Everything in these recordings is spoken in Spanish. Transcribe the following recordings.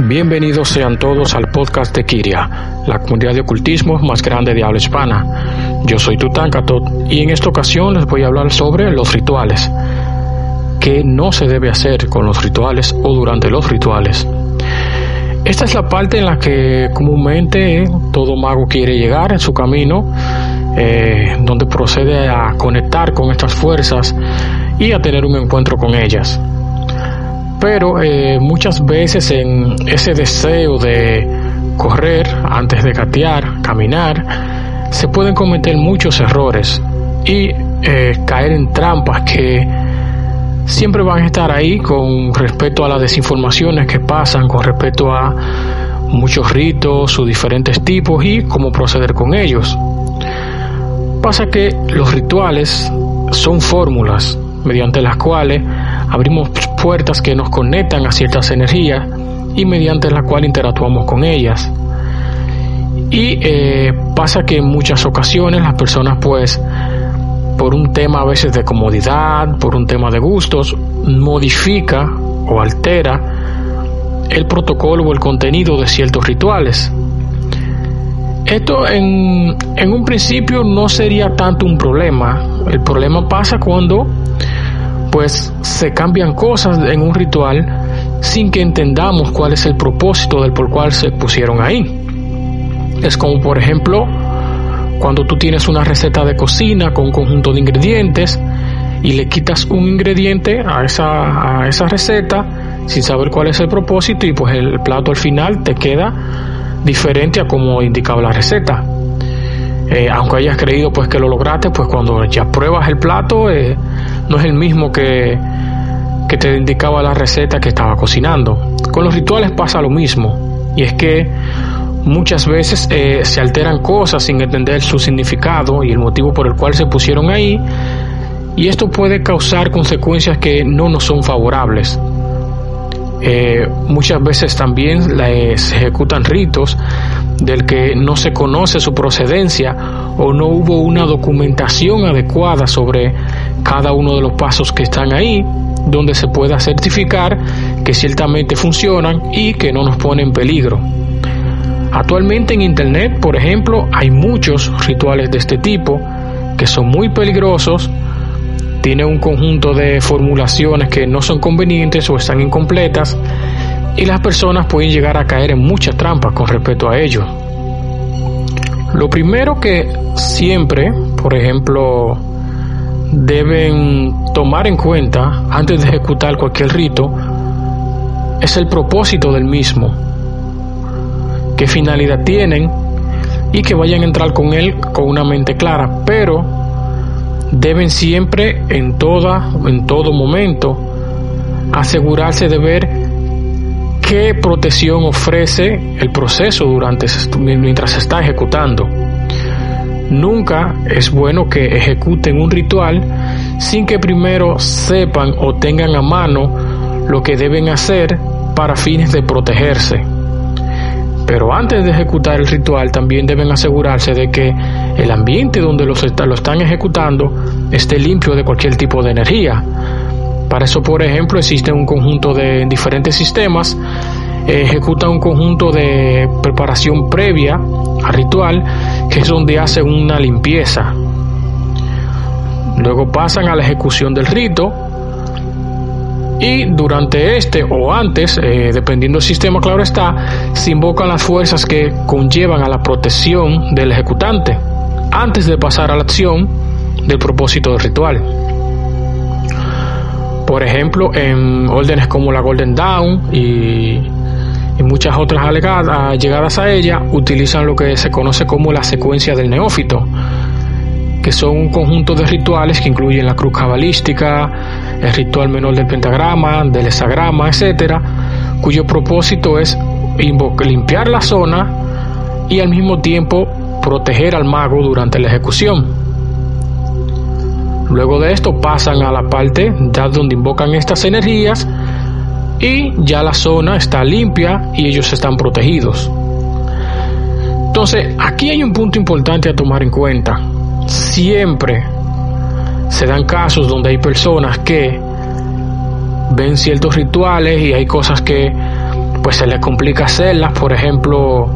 Bienvenidos sean todos al podcast de Kiria, la comunidad de ocultismo más grande de habla hispana. Yo soy Tutankatot y en esta ocasión les voy a hablar sobre los rituales. ¿Qué no se debe hacer con los rituales o durante los rituales? Esta es la parte en la que comúnmente todo mago quiere llegar en su camino, eh, donde procede a conectar con estas fuerzas y a tener un encuentro con ellas pero eh, muchas veces en ese deseo de correr antes de gatear, caminar, se pueden cometer muchos errores y eh, caer en trampas que siempre van a estar ahí con respecto a las desinformaciones que pasan, con respecto a muchos ritos, sus diferentes tipos y cómo proceder con ellos. Pasa que los rituales son fórmulas mediante las cuales abrimos puertas que nos conectan a ciertas energías y mediante la cual interactuamos con ellas. Y eh, pasa que en muchas ocasiones las personas pues por un tema a veces de comodidad, por un tema de gustos, modifica o altera el protocolo o el contenido de ciertos rituales. Esto en, en un principio no sería tanto un problema. El problema pasa cuando pues se cambian cosas en un ritual sin que entendamos cuál es el propósito del por cual se pusieron ahí. Es como por ejemplo cuando tú tienes una receta de cocina con un conjunto de ingredientes y le quitas un ingrediente a esa, a esa receta sin saber cuál es el propósito y pues el plato al final te queda diferente a como indicaba la receta. Eh, aunque hayas creído pues que lo lograste, pues cuando ya pruebas el plato eh, no es el mismo que, que te indicaba la receta que estaba cocinando. Con los rituales pasa lo mismo, y es que muchas veces eh, se alteran cosas sin entender su significado y el motivo por el cual se pusieron ahí, y esto puede causar consecuencias que no nos son favorables. Eh, muchas veces también se ejecutan ritos del que no se conoce su procedencia o no hubo una documentación adecuada sobre cada uno de los pasos que están ahí, donde se pueda certificar que ciertamente funcionan y que no nos ponen en peligro. Actualmente en Internet, por ejemplo, hay muchos rituales de este tipo que son muy peligrosos tiene un conjunto de formulaciones que no son convenientes o están incompletas y las personas pueden llegar a caer en muchas trampas con respecto a ello. Lo primero que siempre, por ejemplo, deben tomar en cuenta antes de ejecutar cualquier rito es el propósito del mismo, qué finalidad tienen y que vayan a entrar con él con una mente clara, pero deben siempre en toda en todo momento asegurarse de ver qué protección ofrece el proceso durante mientras se está ejecutando. Nunca es bueno que ejecuten un ritual sin que primero sepan o tengan a mano lo que deben hacer para fines de protegerse. Pero antes de ejecutar el ritual también deben asegurarse de que el ambiente donde lo están ejecutando esté limpio de cualquier tipo de energía. Para eso, por ejemplo, existe un conjunto de diferentes sistemas, ejecutan un conjunto de preparación previa al ritual, que es donde hacen una limpieza. Luego pasan a la ejecución del rito, y durante este o antes, eh, dependiendo del sistema, claro está, se invocan las fuerzas que conllevan a la protección del ejecutante antes de pasar a la acción del propósito del ritual. Por ejemplo, en órdenes como la Golden Dawn y, muchas otras llegadas a ella, utilizan lo que se conoce como la secuencia del neófito, que son un conjunto de rituales que incluyen la cruz cabalística, el ritual menor del pentagrama, del hexagrama, etcétera, cuyo propósito es limpiar la zona, y al mismo tiempo proteger al mago durante la ejecución. Luego de esto pasan a la parte ya donde invocan estas energías y ya la zona está limpia y ellos están protegidos. Entonces, aquí hay un punto importante a tomar en cuenta. Siempre se dan casos donde hay personas que ven ciertos rituales y hay cosas que pues se les complica hacerlas. Por ejemplo,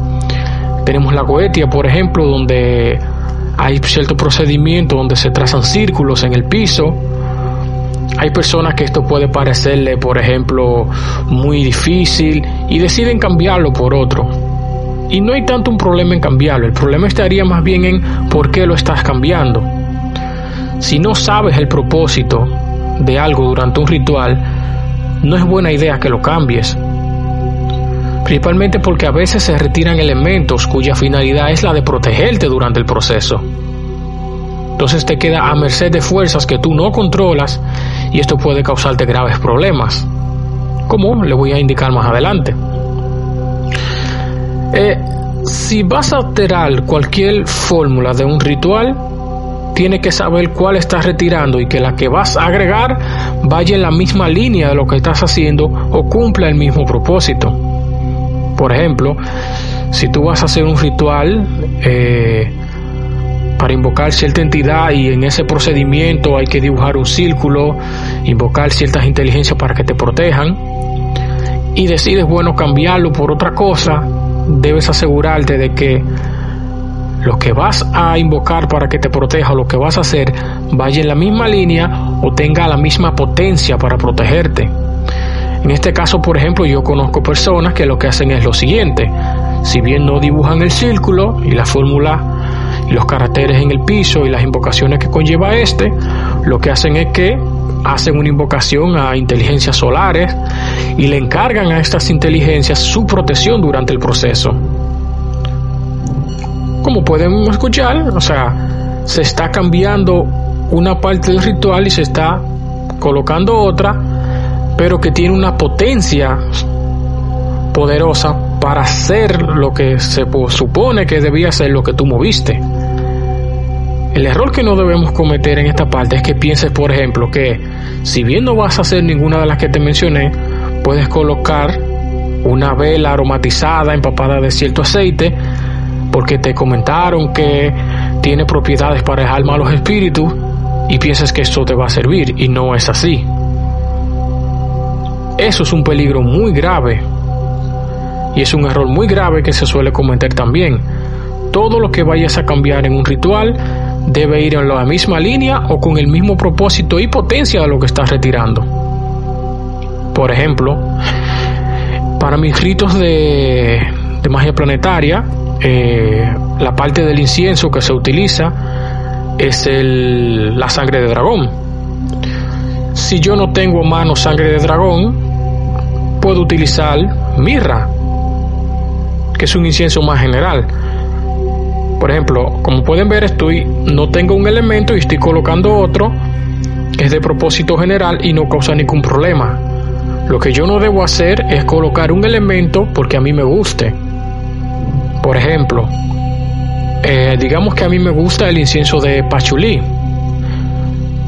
tenemos la goetia, por ejemplo, donde hay cierto procedimiento donde se trazan círculos en el piso. Hay personas que esto puede parecerle, por ejemplo, muy difícil y deciden cambiarlo por otro. Y no hay tanto un problema en cambiarlo, el problema estaría más bien en por qué lo estás cambiando. Si no sabes el propósito de algo durante un ritual, no es buena idea que lo cambies. Principalmente porque a veces se retiran elementos cuya finalidad es la de protegerte durante el proceso. Entonces te queda a merced de fuerzas que tú no controlas y esto puede causarte graves problemas, como le voy a indicar más adelante. Eh, si vas a alterar cualquier fórmula de un ritual, tienes que saber cuál estás retirando y que la que vas a agregar vaya en la misma línea de lo que estás haciendo o cumpla el mismo propósito. Por ejemplo, si tú vas a hacer un ritual eh, para invocar cierta entidad y en ese procedimiento hay que dibujar un círculo, invocar ciertas inteligencias para que te protejan, y decides, bueno, cambiarlo por otra cosa, debes asegurarte de que lo que vas a invocar para que te proteja lo que vas a hacer vaya en la misma línea o tenga la misma potencia para protegerte. En este caso, por ejemplo, yo conozco personas que lo que hacen es lo siguiente. Si bien no dibujan el círculo y la fórmula los caracteres en el piso y las invocaciones que conlleva este, lo que hacen es que hacen una invocación a inteligencias solares y le encargan a estas inteligencias su protección durante el proceso. Como pueden escuchar, o sea, se está cambiando una parte del ritual y se está colocando otra pero que tiene una potencia poderosa para hacer lo que se supone que debía ser lo que tú moviste. El error que no debemos cometer en esta parte es que pienses, por ejemplo, que si bien no vas a hacer ninguna de las que te mencioné, puedes colocar una vela aromatizada empapada de cierto aceite porque te comentaron que tiene propiedades para dejar malos espíritus y piensas que esto te va a servir y no es así. Eso es un peligro muy grave y es un error muy grave que se suele cometer también. Todo lo que vayas a cambiar en un ritual debe ir en la misma línea o con el mismo propósito y potencia de lo que estás retirando. Por ejemplo, para mis ritos de, magia planetaria, eh, la parte del incienso que se utiliza es la sangre de dragón. Si yo no tengo a mano sangre de dragón, puedo utilizar mirra, que es un incienso más general. Por ejemplo, como pueden ver, estoy no tengo un elemento y estoy colocando otro que es de propósito general y no causa ningún problema. Lo que yo no debo hacer es colocar un elemento porque a mí me guste. Por ejemplo, eh, digamos que a mí me gusta el incienso de Pachulí,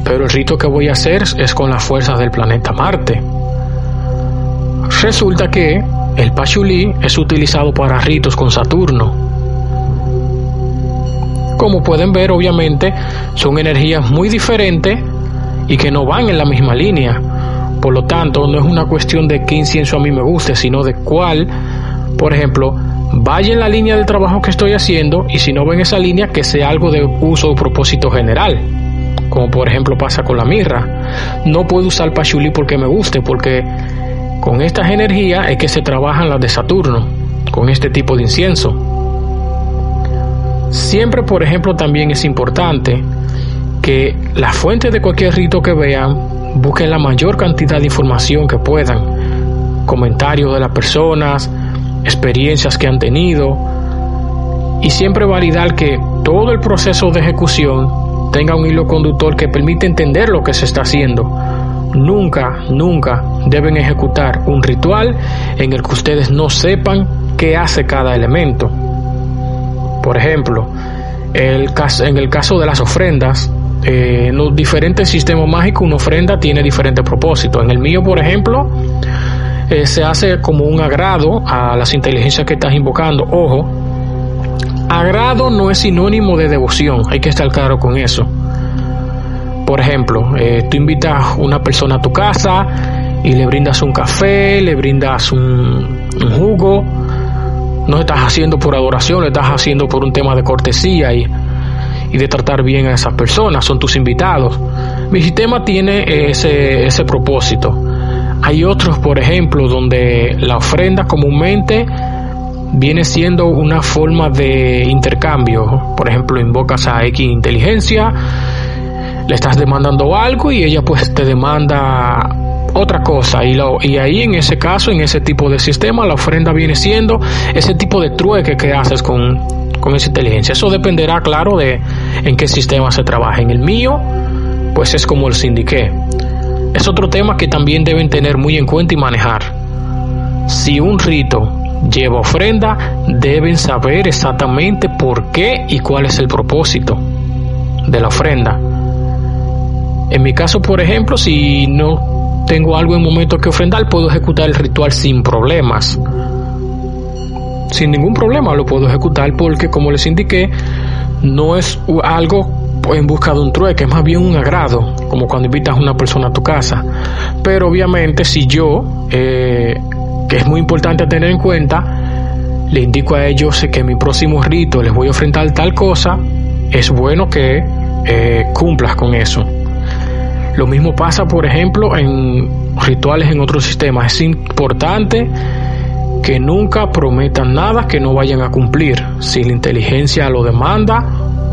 pero el rito que voy a hacer es con las fuerzas del planeta Marte. Resulta que el pachulí es utilizado para ritos con Saturno. Como pueden ver, obviamente, son energías muy diferentes y que no van en la misma línea. Por lo tanto, no es una cuestión de qué incienso a mí me guste, sino de cuál, por ejemplo, vaya en la línea del trabajo que estoy haciendo y si no ven esa línea, que sea algo de uso o propósito general. Como por ejemplo pasa con la mirra. No puedo usar pachulí porque me guste, porque con estas energías es que se trabajan las de Saturno, con este tipo de incienso. Siempre, por ejemplo, también es importante que la fuente de cualquier rito que vean busquen la mayor cantidad de información que puedan, comentarios de las personas, experiencias que han tenido, y siempre validar que todo el proceso de ejecución tenga un hilo conductor que permite entender lo que se está haciendo, nunca, nunca deben ejecutar un ritual en el que ustedes no sepan qué hace cada elemento. Por ejemplo, el en el caso de las ofrendas, eh, en los diferentes sistemas mágicos, una ofrenda tiene diferentes propósitos. En el mío, por ejemplo, eh, se hace como un agrado a las inteligencias que estás invocando. Ojo, agrado no es sinónimo de devoción, hay que estar claro con eso. Por ejemplo, eh, tú invitas a una persona a tu casa y le brindas un café, le brindas un, jugo. No estás haciendo por adoración, lo estás haciendo por un tema de cortesía y, y de tratar bien a esas personas, son tus invitados. Mi sistema tiene ese, ese propósito. Hay otros, por ejemplo, donde la ofrenda comúnmente viene siendo una forma de intercambio. Por ejemplo, invocas a X inteligencia, le estás demandando algo y ella pues te demanda otra cosa y, lo, y ahí en ese caso, en ese tipo de sistema, la ofrenda viene siendo ese tipo de trueque que haces con, esa inteligencia. Eso dependerá, claro, de en qué sistema se trabaja. En el mío, pues es como les indiqué. Es otro tema que también deben tener muy en cuenta y manejar. Si un rito lleva ofrenda, deben saber exactamente por qué y cuál es el propósito de la ofrenda. En mi caso, por ejemplo, si no tengo algo en momento que ofrendar, puedo ejecutar el ritual sin problemas. Sin ningún problema lo puedo ejecutar porque, como les indiqué, no es algo en busca de un trueque, es más bien un agrado, como cuando invitas a una persona a tu casa. Pero obviamente si yo, eh, que es muy importante tener en cuenta, le indico a ellos que en mi próximo rito les voy a ofrendar tal cosa, es bueno que eh, cumplas con eso. Lo mismo pasa, por ejemplo, en rituales en otros sistemas. Es importante que nunca prometan nada que no vayan a cumplir, si la inteligencia lo demanda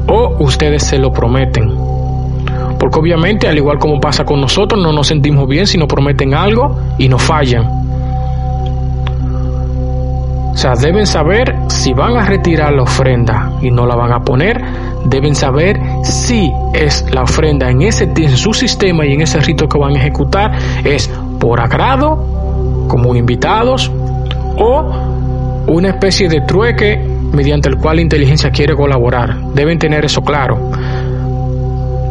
o ustedes se lo prometen. Porque obviamente, al igual como pasa con nosotros, no nos sentimos bien si nos prometen algo y nos fallan. O sea, deben saber si van a retirar la ofrenda y no la van a poner, deben saber si es la ofrenda en ese en su sistema y en ese rito que van a ejecutar es por agrado, como invitados, o una especie de trueque mediante el cual la inteligencia quiere colaborar. Deben tener eso claro.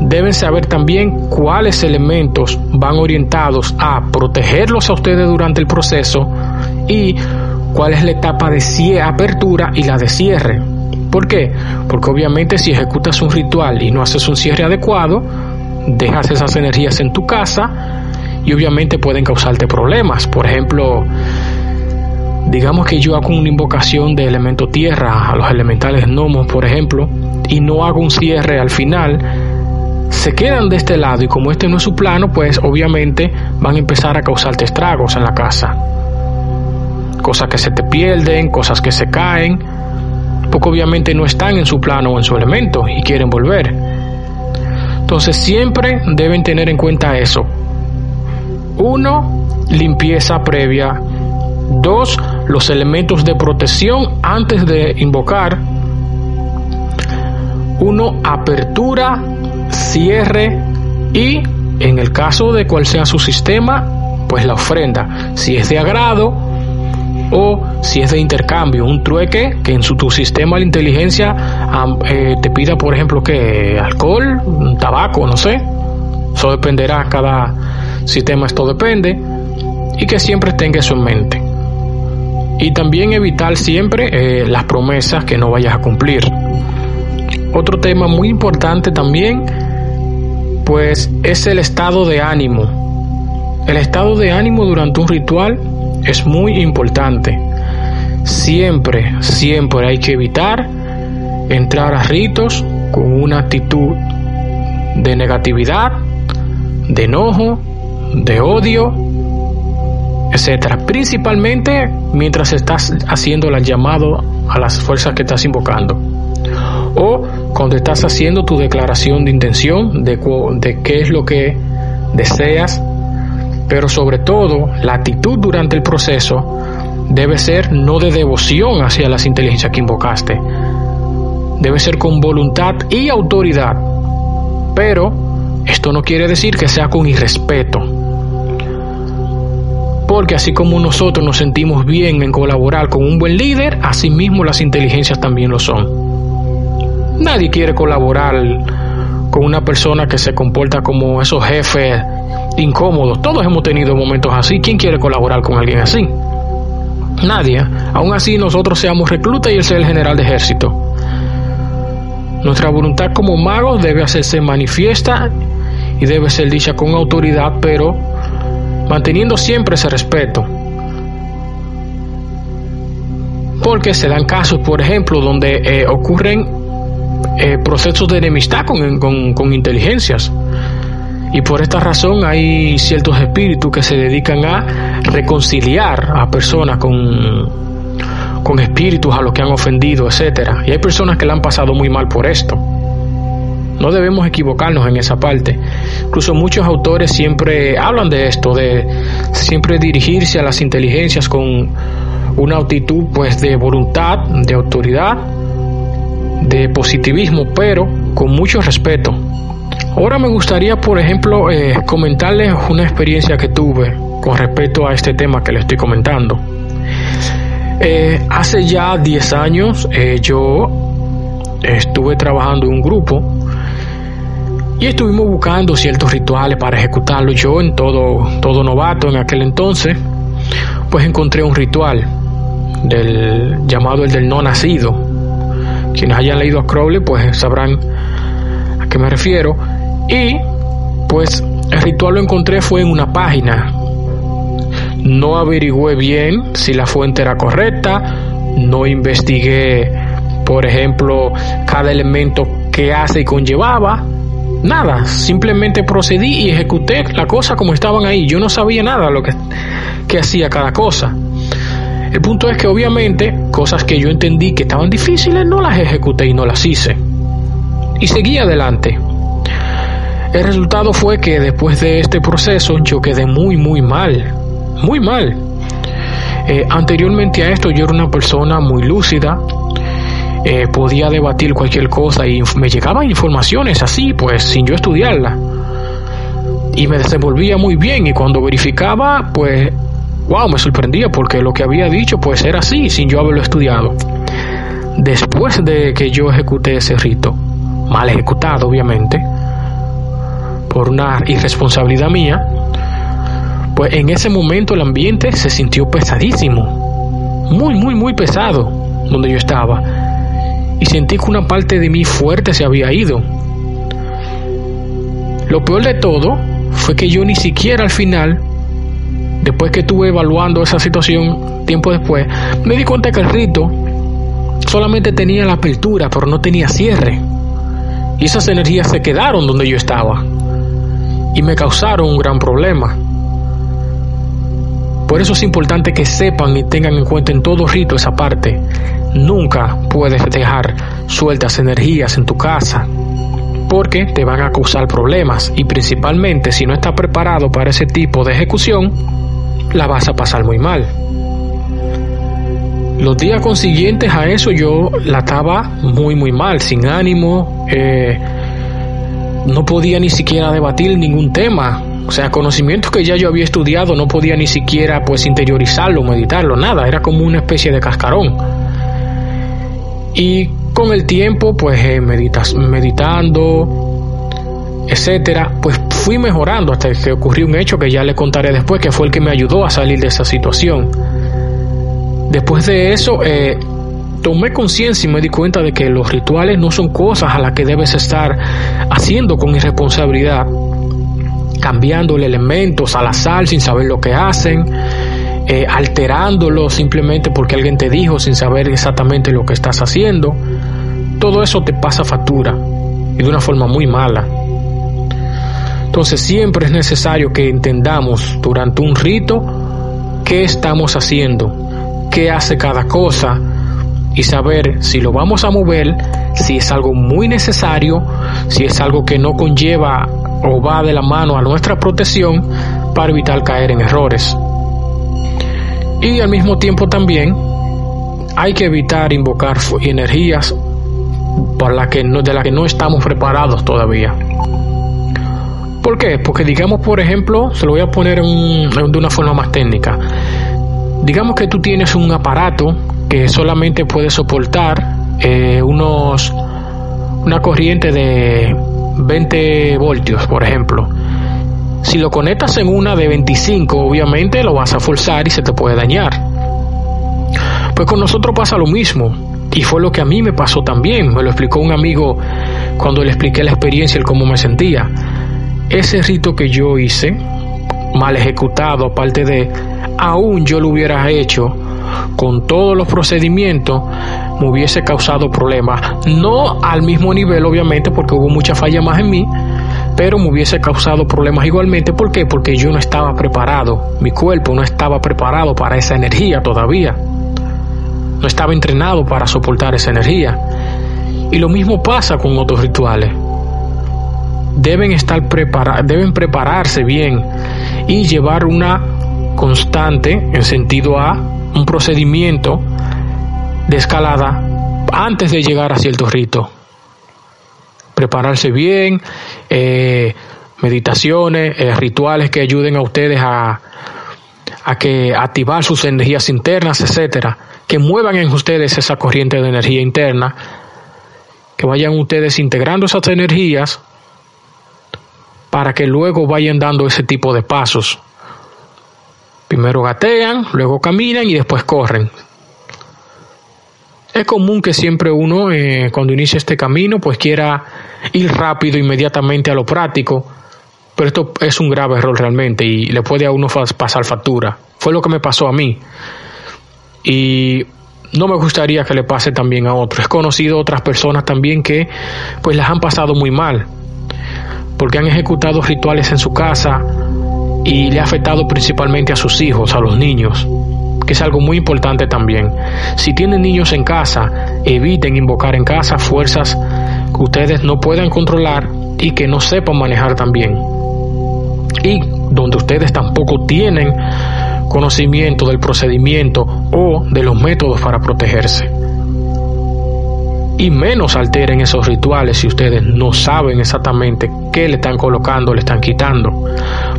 Deben saber también cuáles elementos van orientados a protegerlos a ustedes durante el proceso y cuál es la etapa de apertura y la de cierre. ¿Por qué? Porque obviamente si ejecutas un ritual y no haces un cierre adecuado, dejas esas energías en tu casa y obviamente pueden causarte problemas. Por ejemplo, digamos que yo hago una invocación de elemento tierra a los elementales gnomos, por ejemplo, y no hago un cierre al final, se quedan de este lado y como este no es su plano, pues obviamente van a empezar a causarte estragos en la casa cosas que se te pierden, cosas que se caen, porque obviamente no están en su plano o en su elemento y quieren volver. Entonces siempre deben tener en cuenta eso. Uno, limpieza previa. Dos, los elementos de protección antes de invocar. Uno, apertura, cierre y en el caso de cual sea su sistema, pues la ofrenda. Si es de agrado, o si es de intercambio, un trueque que en su, tu sistema de inteligencia eh, te pida, por ejemplo, que alcohol, tabaco, no sé. Eso dependerá, cada sistema esto depende. Y que siempre tenga eso en mente. Y también evitar siempre eh, las promesas que no vayas a cumplir. Otro tema muy importante también, pues es el estado de ánimo. El estado de ánimo durante un ritual es muy importante. Siempre, siempre hay que evitar entrar a ritos con una actitud de negatividad, de enojo, de odio, etcétera. Principalmente mientras estás haciendo el llamado a las fuerzas que estás invocando. O cuando estás haciendo tu declaración de intención de, de qué es lo que deseas pero sobre todo la actitud durante el proceso debe ser no de devoción hacia las inteligencias que invocaste, debe ser con voluntad y autoridad, pero esto no quiere decir que sea con irrespeto, porque así como nosotros nos sentimos bien en colaborar con un buen líder, así mismo las inteligencias también lo son. Nadie quiere colaborar con una persona que se comporta como esos jefes incómodos. Todos hemos tenido momentos así. ¿Quién quiere colaborar con alguien así? Nadie. Aún así nosotros seamos reclutas y él sea el general de ejército. Nuestra voluntad como magos debe hacerse manifiesta y debe ser dicha con autoridad, pero manteniendo siempre ese respeto. Porque se dan casos, por ejemplo, donde eh, ocurren eh, procesos de enemistad con, con, con inteligencias. Y por esta razón hay ciertos espíritus que se dedican a reconciliar a personas con, con espíritus a los que han ofendido, etcétera. Y hay personas que la han pasado muy mal por esto. No debemos equivocarnos en esa parte. Incluso muchos autores siempre hablan de esto, de siempre dirigirse a las inteligencias con una actitud pues de voluntad, de autoridad, de positivismo, pero con mucho respeto. Ahora me gustaría, por ejemplo, eh, comentarles una experiencia que tuve con respecto a este tema que les estoy comentando. Eh, hace ya 10 años eh, yo estuve trabajando en un grupo y estuvimos buscando ciertos rituales para ejecutarlos. Yo en todo, todo novato en aquel entonces, pues encontré un ritual del llamado el del no nacido. Quienes hayan leído a Crowley pues sabrán a qué me refiero y pues el ritual lo encontré fue en una página. No averigüé bien si la fuente era correcta, no investigué, por ejemplo, cada elemento que hace y conllevaba. Nada, simplemente procedí y ejecuté la cosa como estaban ahí. Yo no sabía nada lo que, que hacía cada cosa. El punto es que obviamente cosas que yo entendí que estaban difíciles no las ejecuté y no las hice. Y seguí adelante. El resultado fue que después de este proceso yo quedé muy, muy mal, muy mal. Eh, anteriormente a esto yo era una persona muy lúcida, eh, podía debatir cualquier cosa y me llegaban informaciones así, pues sin yo estudiarla. Y me desenvolvía muy bien y cuando verificaba, pues, wow, me sorprendía porque lo que había dicho pues era así, sin yo haberlo estudiado. Después de que yo ejecuté ese rito, mal ejecutado obviamente, por una irresponsabilidad mía, pues en ese momento el ambiente se sintió pesadísimo, muy, muy, muy pesado donde yo estaba. Y sentí que una parte de mí fuerte se había ido. Lo peor de todo fue que yo ni siquiera al final, después que estuve evaluando esa situación tiempo después, me di cuenta que el rito solamente tenía la apertura, pero no tenía cierre. Y esas energías se quedaron donde yo estaba y me causaron un gran problema. Por eso es importante que sepan y tengan en cuenta en todo rito esa parte. Nunca puedes dejar sueltas energías en tu casa porque te van a causar problemas y principalmente si no estás preparado para ese tipo de ejecución, la vas a pasar muy mal. Los días consiguientes a eso yo la estaba muy muy mal, sin ánimo, eh, no podía ni siquiera debatir ningún tema. O sea, conocimientos que ya yo había estudiado no podía ni siquiera pues interiorizarlo, meditarlo, nada, era como una especie de cascarón. Y con el tiempo, pues eh, meditando, etcétera, pues fui mejorando hasta que ocurrió un hecho que ya le contaré después, que fue el que me ayudó a salir de esa situación. Después de eso, eh, tomé conciencia y me di cuenta de que los rituales no son cosas a las que debes estar haciendo con irresponsabilidad, cambiándole elementos al azar sin saber lo que hacen, eh, alterándolo simplemente porque alguien te dijo sin saber exactamente lo que estás haciendo. Todo eso te pasa factura y de una forma muy mala. Entonces siempre es necesario que entendamos durante un rito qué estamos haciendo, qué hace cada cosa, y saber si lo vamos a mover, si es algo muy necesario, si es algo que no conlleva o va de la mano a nuestra protección para evitar caer en errores. Y al mismo tiempo también hay que evitar invocar energías para la que no, de las que no estamos preparados todavía. ¿Por qué? Porque digamos, por ejemplo, se lo voy a poner de una forma más técnica. Digamos que tú tienes un aparato que solamente puede soportar eh, unos una corriente de 20 voltios, por ejemplo. Si lo conectas en una de 25, obviamente lo vas a forzar y se te puede dañar. Pues con nosotros pasa lo mismo. Y fue lo que a mí me pasó también. Me lo explicó un amigo cuando le expliqué la experiencia y cómo me sentía. Ese rito que yo hice, mal ejecutado, aparte de, aún yo lo hubiera hecho con todos los procedimientos, me hubiese causado problemas. No al mismo nivel, obviamente, porque hubo mucha falla más en mí, pero me hubiese causado problemas igualmente. ¿Por qué? Porque yo no estaba preparado, mi cuerpo no estaba preparado para esa energía todavía. No estaba entrenado para soportar esa energía. Y lo mismo pasa con otros rituales. Deben estar preparados, deben prepararse bien y llevar una constante en sentido a un procedimiento de escalada antes de llegar a cierto rito. Prepararse bien, eh, meditaciones, eh, rituales que ayuden a ustedes a, a que activar sus energías internas, etcétera, que muevan en ustedes esa corriente de energía interna, que vayan ustedes integrando esas energías para que luego vayan dando ese tipo de pasos. Primero gatean, luego caminan y después corren. Es común que siempre uno, eh, cuando inicia este camino, pues quiera ir rápido inmediatamente a lo práctico, pero esto es un grave error realmente y le puede a uno pasar factura. Fue lo que me pasó a mí. Y no me gustaría que le pase también a otros. He conocido otras personas también que pues las han pasado muy mal, porque han ejecutado rituales en su casa, y le ha afectado principalmente a sus hijos, a los niños, que es algo muy importante también. Si tienen niños en casa, eviten invocar en casa fuerzas que ustedes no puedan controlar y que no sepan manejar también. Y donde ustedes tampoco tienen conocimiento del procedimiento o de los métodos para protegerse y menos alteren esos rituales si ustedes no saben exactamente qué le están colocando, le están quitando.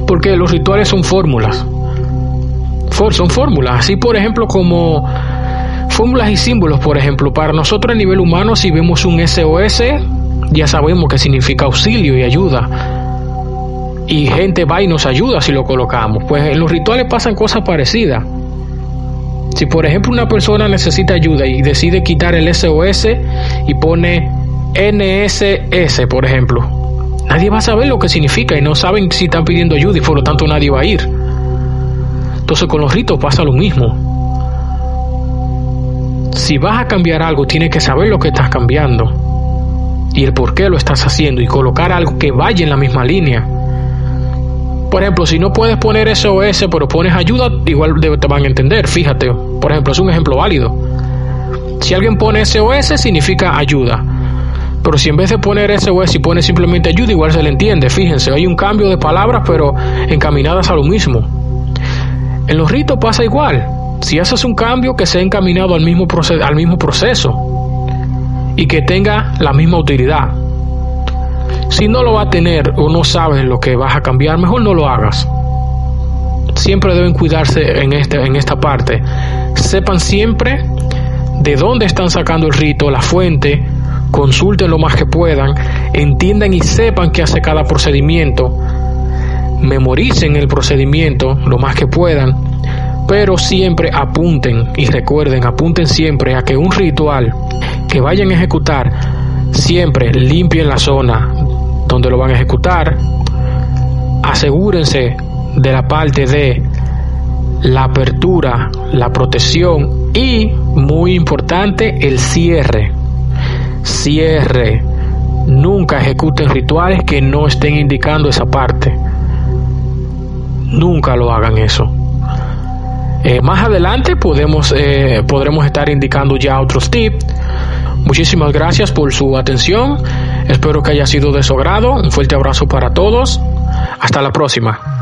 Porque los rituales son fórmulas. son fórmulas. Así, por ejemplo, como fórmulas y símbolos, por ejemplo, para nosotros a nivel humano, si vemos un SOS, ya sabemos que significa auxilio y ayuda. Y gente va y nos ayuda si lo colocamos. Pues en los rituales pasan cosas parecidas. Si por ejemplo una persona necesita ayuda y decide quitar el SOS y pone NSS, por ejemplo, nadie va a saber lo que significa y no saben si están pidiendo ayuda y por lo tanto nadie va a ir. Entonces con los ritos pasa lo mismo. Si vas a cambiar algo, tienes que saber lo que estás cambiando y el por qué lo estás haciendo y colocar algo que vaya en la misma línea. Por ejemplo, si no puedes poner SOS pero pones ayuda, igual te van a entender, fíjate. Por ejemplo, es un ejemplo válido. Si alguien pone SOS significa ayuda. Pero si en vez de poner SOS y pone simplemente ayuda, igual se le entiende. Fíjense, hay un cambio de palabras pero encaminadas a lo mismo. En los ritos pasa igual. Si haces un cambio que sea encaminado al mismo, al mismo proceso y que tenga la misma utilidad. Si no lo va a tener o no sabes lo que vas a cambiar, mejor no lo hagas. Siempre deben cuidarse en, este, en esta parte. Sepan siempre de dónde están sacando el rito, la fuente, consulten lo más que puedan, entiendan y sepan qué hace cada procedimiento, memoricen el procedimiento lo más que puedan, pero siempre apunten y recuerden, apunten siempre a que un ritual que vayan a ejecutar, siempre limpien la zona, donde lo van a ejecutar, asegúrense de la parte de la apertura, la protección y, muy importante, el cierre. Cierre. Nunca ejecuten rituales que no estén indicando esa parte. Nunca lo hagan eso. Eh, más adelante podemos, eh, podremos estar indicando ya otros tips Muchísimas gracias por su atención. Espero que haya sido de su agrado. Un fuerte abrazo para todos. Hasta la próxima.